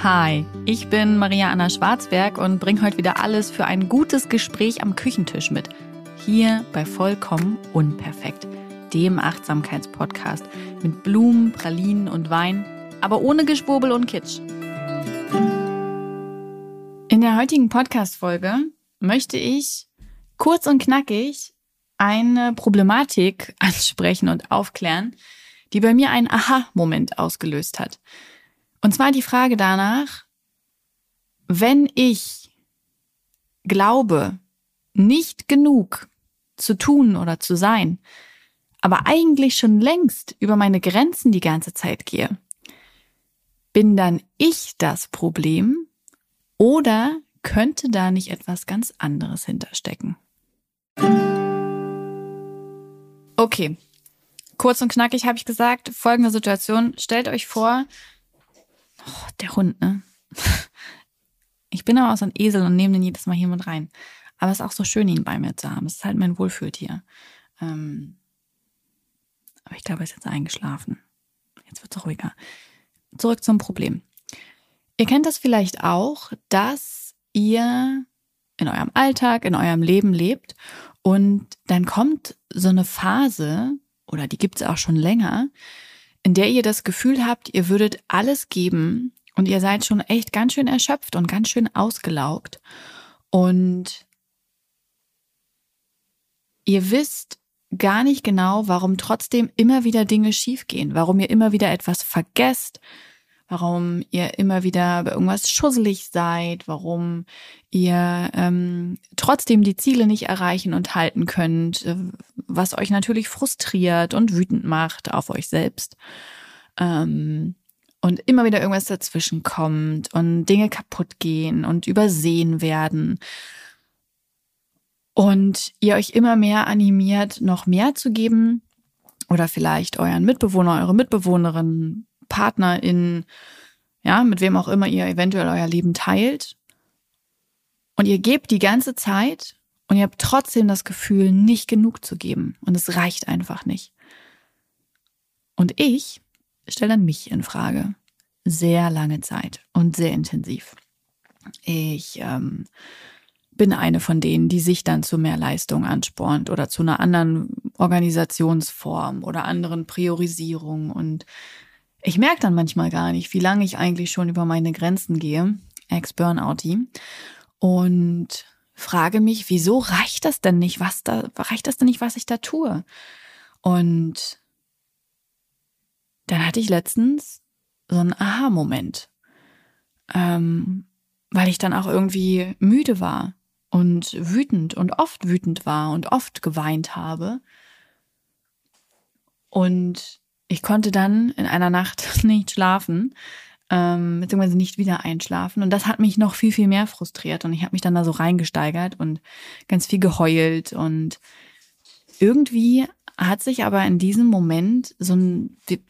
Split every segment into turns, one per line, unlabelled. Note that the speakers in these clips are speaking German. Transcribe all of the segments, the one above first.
Hi, ich bin Maria Anna Schwarzberg und bringe heute wieder alles für ein gutes Gespräch am Küchentisch mit. Hier bei Vollkommen Unperfekt, dem Achtsamkeitspodcast mit Blumen, Pralinen und Wein, aber ohne Geschwurbel und Kitsch. In der heutigen Podcast-Folge möchte ich kurz und knackig eine Problematik ansprechen und aufklären, die bei mir einen Aha-Moment ausgelöst hat. Und zwar die Frage danach, wenn ich glaube, nicht genug zu tun oder zu sein, aber eigentlich schon längst über meine Grenzen die ganze Zeit gehe, bin dann ich das Problem oder könnte da nicht etwas ganz anderes hinterstecken? Okay, kurz und knackig habe ich gesagt, folgende Situation. Stellt euch vor, oh, der Hund, ne? Ich bin aber auch so ein Esel und nehme den jedes Mal hier mit rein. Aber es ist auch so schön, ihn bei mir zu haben. Es ist halt mein Wohlfühltier. Ähm, aber ich glaube, er ist jetzt eingeschlafen. Jetzt wird es ruhiger. Zurück zum Problem. Ihr kennt das vielleicht auch, dass ihr in eurem Alltag, in eurem Leben lebt und dann kommt so eine Phase, oder die gibt es auch schon länger, in der ihr das Gefühl habt, ihr würdet alles geben und ihr seid schon echt ganz schön erschöpft und ganz schön ausgelaugt. Und ihr wisst gar nicht genau, warum trotzdem immer wieder Dinge schiefgehen, warum ihr immer wieder etwas vergesst, warum ihr immer wieder bei irgendwas schusselig seid, warum ihr ähm, trotzdem die Ziele nicht erreichen und halten könnt, äh, was euch natürlich frustriert und wütend macht auf euch selbst. Ähm, und immer wieder irgendwas dazwischen kommt und Dinge kaputt gehen und übersehen werden. Und ihr euch immer mehr animiert, noch mehr zu geben oder vielleicht euren Mitbewohner, eure Mitbewohnerin Partnerin, ja, mit wem auch immer ihr eventuell euer Leben teilt. Und ihr gebt die ganze Zeit und ihr habt trotzdem das Gefühl, nicht genug zu geben. Und es reicht einfach nicht. Und ich stelle dann mich in Frage. Sehr lange Zeit und sehr intensiv. Ich ähm, bin eine von denen, die sich dann zu mehr Leistung anspornt oder zu einer anderen Organisationsform oder anderen Priorisierung und ich merke dann manchmal gar nicht, wie lange ich eigentlich schon über meine Grenzen gehe, ex-Burnouty, und frage mich, wieso reicht das denn nicht, was da, reicht das denn nicht, was ich da tue? Und dann hatte ich letztens so einen Aha-Moment, ähm, weil ich dann auch irgendwie müde war und wütend und oft wütend war und oft geweint habe. Und ich konnte dann in einer Nacht nicht schlafen, ähm, beziehungsweise nicht wieder einschlafen. Und das hat mich noch viel, viel mehr frustriert. Und ich habe mich dann da so reingesteigert und ganz viel geheult. Und irgendwie hat sich aber in diesem Moment so ein, wie,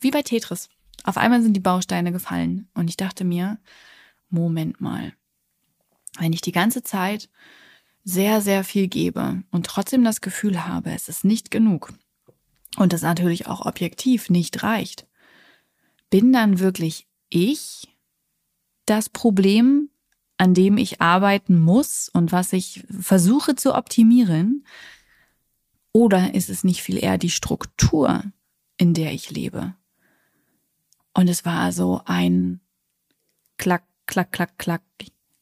wie bei Tetris, auf einmal sind die Bausteine gefallen. Und ich dachte mir, Moment mal, wenn ich die ganze Zeit sehr, sehr viel gebe und trotzdem das Gefühl habe, es ist nicht genug, und das natürlich auch objektiv nicht reicht, bin dann wirklich ich das Problem, an dem ich arbeiten muss und was ich versuche zu optimieren? Oder ist es nicht viel eher die Struktur, in der ich lebe? Und es war so ein Klack, Klack, Klack, Klack,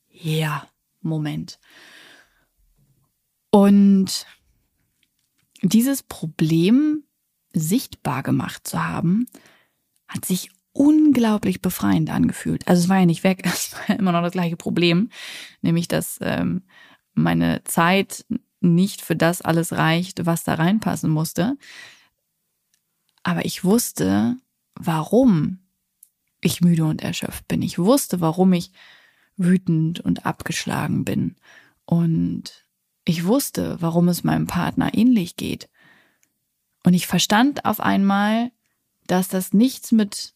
ja, Moment. Und dieses Problem sichtbar gemacht zu haben, hat sich unglaublich befreiend angefühlt. Also es war ja nicht weg, es war immer noch das gleiche Problem, nämlich dass ähm, meine Zeit nicht für das alles reicht, was da reinpassen musste. Aber ich wusste, warum ich müde und erschöpft bin. Ich wusste, warum ich wütend und abgeschlagen bin. Und ich wusste, warum es meinem Partner ähnlich geht. Und ich verstand auf einmal, dass das nichts mit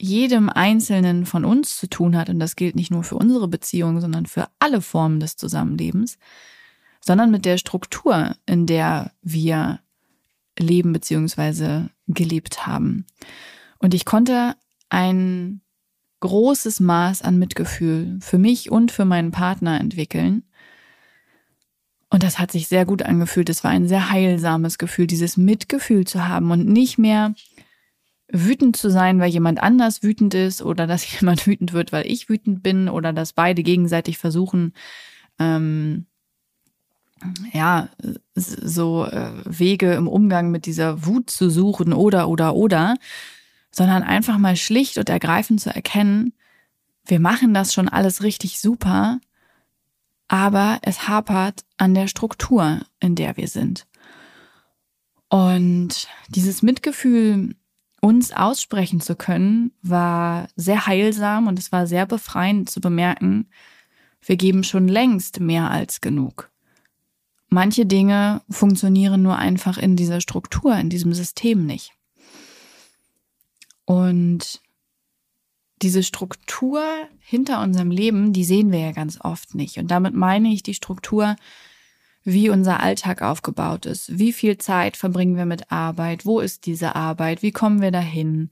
jedem Einzelnen von uns zu tun hat. Und das gilt nicht nur für unsere Beziehung, sondern für alle Formen des Zusammenlebens, sondern mit der Struktur, in der wir leben bzw. gelebt haben. Und ich konnte ein großes Maß an Mitgefühl für mich und für meinen Partner entwickeln. Und das hat sich sehr gut angefühlt. Es war ein sehr heilsames Gefühl, dieses Mitgefühl zu haben und nicht mehr wütend zu sein, weil jemand anders wütend ist oder dass jemand wütend wird, weil ich wütend bin oder dass beide gegenseitig versuchen, ähm, ja, so äh, Wege im Umgang mit dieser Wut zu suchen oder, oder, oder, sondern einfach mal schlicht und ergreifend zu erkennen, wir machen das schon alles richtig super, aber es hapert an der Struktur, in der wir sind. Und dieses Mitgefühl uns aussprechen zu können, war sehr heilsam und es war sehr befreiend zu bemerken, wir geben schon längst mehr als genug. Manche Dinge funktionieren nur einfach in dieser Struktur, in diesem System nicht. Und diese Struktur hinter unserem Leben, die sehen wir ja ganz oft nicht. Und damit meine ich die Struktur, wie unser Alltag aufgebaut ist. Wie viel Zeit verbringen wir mit Arbeit? Wo ist diese Arbeit? Wie kommen wir dahin?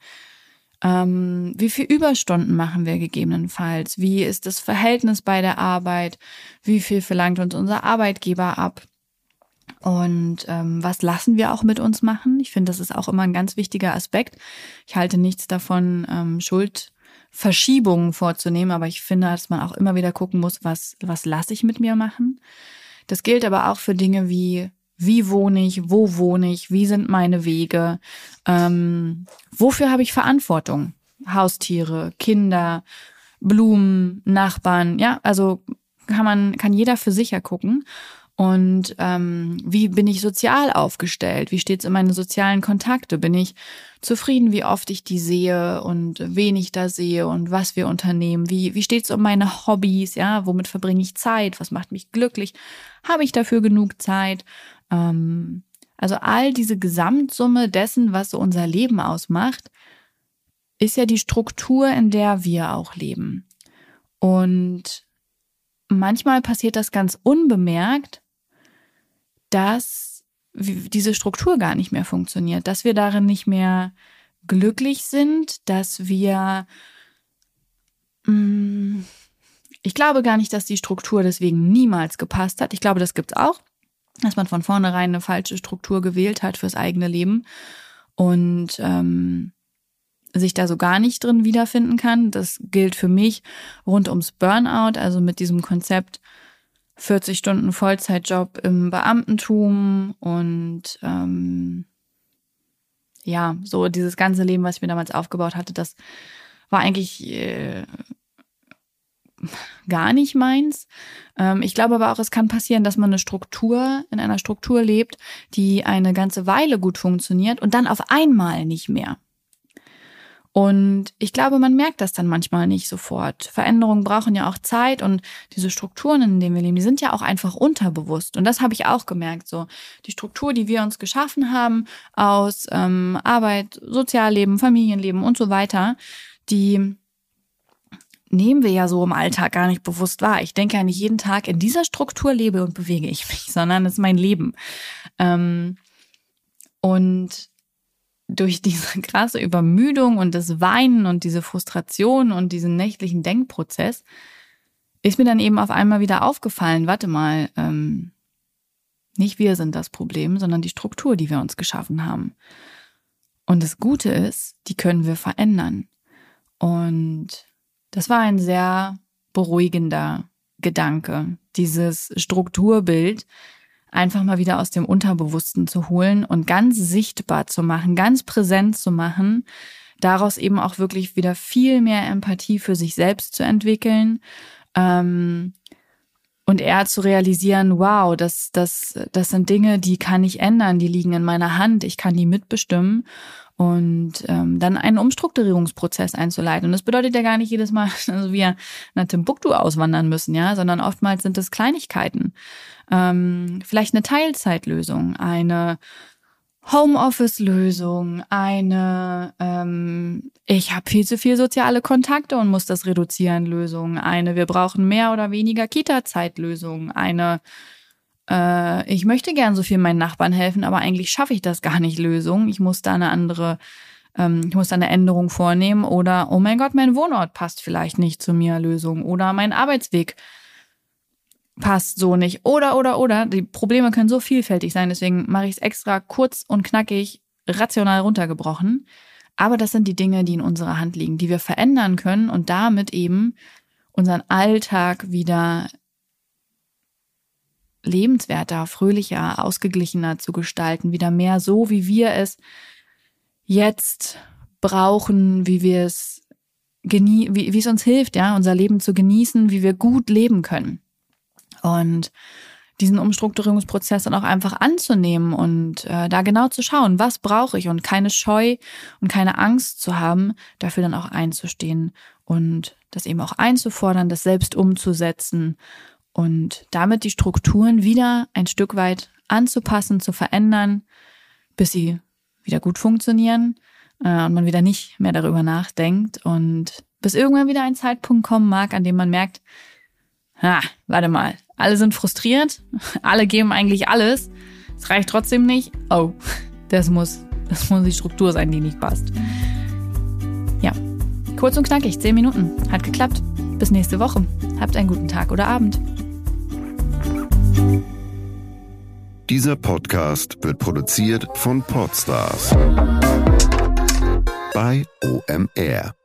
Ähm, wie viel Überstunden machen wir gegebenenfalls? Wie ist das Verhältnis bei der Arbeit? Wie viel verlangt uns unser Arbeitgeber ab? Und ähm, was lassen wir auch mit uns machen? Ich finde, das ist auch immer ein ganz wichtiger Aspekt. Ich halte nichts davon, ähm, Schuldverschiebungen vorzunehmen, aber ich finde, dass man auch immer wieder gucken muss, was, was lasse ich mit mir machen. Das gilt aber auch für Dinge wie, wie wohne ich, wo wohne ich, wie sind meine Wege, ähm, wofür habe ich Verantwortung? Haustiere, Kinder, Blumen, Nachbarn, ja, also kann man, kann jeder für sich ja gucken. Und ähm, wie bin ich sozial aufgestellt? Wie steht's in meinen sozialen Kontakte? Bin ich zufrieden, wie oft ich die sehe und wen ich da sehe und was wir unternehmen? Wie, wie steht's um meine Hobbys? Ja, womit verbringe ich Zeit? Was macht mich glücklich? Habe ich dafür genug Zeit? Ähm, also all diese Gesamtsumme dessen, was so unser Leben ausmacht, ist ja die Struktur, in der wir auch leben. Und manchmal passiert das ganz unbemerkt, dass diese Struktur gar nicht mehr funktioniert, dass wir darin nicht mehr glücklich sind, dass wir, mm, ich glaube gar nicht, dass die Struktur deswegen niemals gepasst hat. Ich glaube, das gibt's auch, dass man von vornherein eine falsche Struktur gewählt hat fürs eigene Leben und ähm, sich da so gar nicht drin wiederfinden kann. Das gilt für mich rund ums Burnout, also mit diesem Konzept, 40 Stunden Vollzeitjob im Beamtentum und ähm, ja, so dieses ganze Leben, was ich mir damals aufgebaut hatte, das war eigentlich äh, gar nicht meins. Ähm, ich glaube aber auch, es kann passieren, dass man eine Struktur, in einer Struktur lebt, die eine ganze Weile gut funktioniert und dann auf einmal nicht mehr. Und ich glaube, man merkt das dann manchmal nicht sofort. Veränderungen brauchen ja auch Zeit und diese Strukturen, in denen wir leben, die sind ja auch einfach unterbewusst. Und das habe ich auch gemerkt. So die Struktur, die wir uns geschaffen haben aus ähm, Arbeit, Sozialleben, Familienleben und so weiter, die nehmen wir ja so im Alltag gar nicht bewusst wahr. Ich denke ja nicht jeden Tag in dieser Struktur lebe und bewege ich mich, sondern es ist mein Leben. Ähm, und durch diese krasse Übermüdung und das Weinen und diese Frustration und diesen nächtlichen Denkprozess ist mir dann eben auf einmal wieder aufgefallen, warte mal, ähm, nicht wir sind das Problem, sondern die Struktur, die wir uns geschaffen haben. Und das Gute ist, die können wir verändern. Und das war ein sehr beruhigender Gedanke, dieses Strukturbild, einfach mal wieder aus dem Unterbewussten zu holen und ganz sichtbar zu machen, ganz präsent zu machen, daraus eben auch wirklich wieder viel mehr Empathie für sich selbst zu entwickeln ähm, und eher zu realisieren, wow, das, das, das sind Dinge, die kann ich ändern, die liegen in meiner Hand, ich kann die mitbestimmen und ähm, dann einen Umstrukturierungsprozess einzuleiten. Und das bedeutet ja gar nicht jedes Mal, dass wir nach Timbuktu auswandern müssen, ja, sondern oftmals sind es Kleinigkeiten. Ähm, vielleicht eine Teilzeitlösung, eine Homeoffice-Lösung, eine ähm, ich habe viel zu viel soziale Kontakte und muss das reduzieren Lösung, eine wir brauchen mehr oder weniger Kita-Zeitlösung, eine äh, ich möchte gern so viel meinen Nachbarn helfen, aber eigentlich schaffe ich das gar nicht Lösung. Ich muss da eine andere ähm, ich muss eine Änderung vornehmen oder, oh mein Gott, mein Wohnort passt vielleicht nicht zu mir, Lösung oder mein Arbeitsweg passt so nicht oder, oder, oder. Die Probleme können so vielfältig sein, deswegen mache ich es extra kurz und knackig, rational runtergebrochen. Aber das sind die Dinge, die in unserer Hand liegen, die wir verändern können und damit eben unseren Alltag wieder lebenswerter, fröhlicher, ausgeglichener zu gestalten, wieder mehr so, wie wir es jetzt brauchen, wie wir es genie wie, wie es uns hilft, ja, unser Leben zu genießen, wie wir gut leben können. Und diesen Umstrukturierungsprozess dann auch einfach anzunehmen und äh, da genau zu schauen, was brauche ich und keine Scheu und keine Angst zu haben, dafür dann auch einzustehen und das eben auch einzufordern, das selbst umzusetzen und damit die Strukturen wieder ein Stück weit anzupassen, zu verändern, bis sie wieder gut funktionieren äh, und man wieder nicht mehr darüber nachdenkt und bis irgendwann wieder ein Zeitpunkt kommen mag, an dem man merkt, ha, warte mal, alle sind frustriert, alle geben eigentlich alles, es reicht trotzdem nicht. Oh, das muss, das muss die Struktur sein, die nicht passt. Ja, kurz und knackig, zehn Minuten, hat geklappt. Bis nächste Woche. Habt einen guten Tag oder Abend.
Dieser Podcast wird produziert von Podstars bei OMR.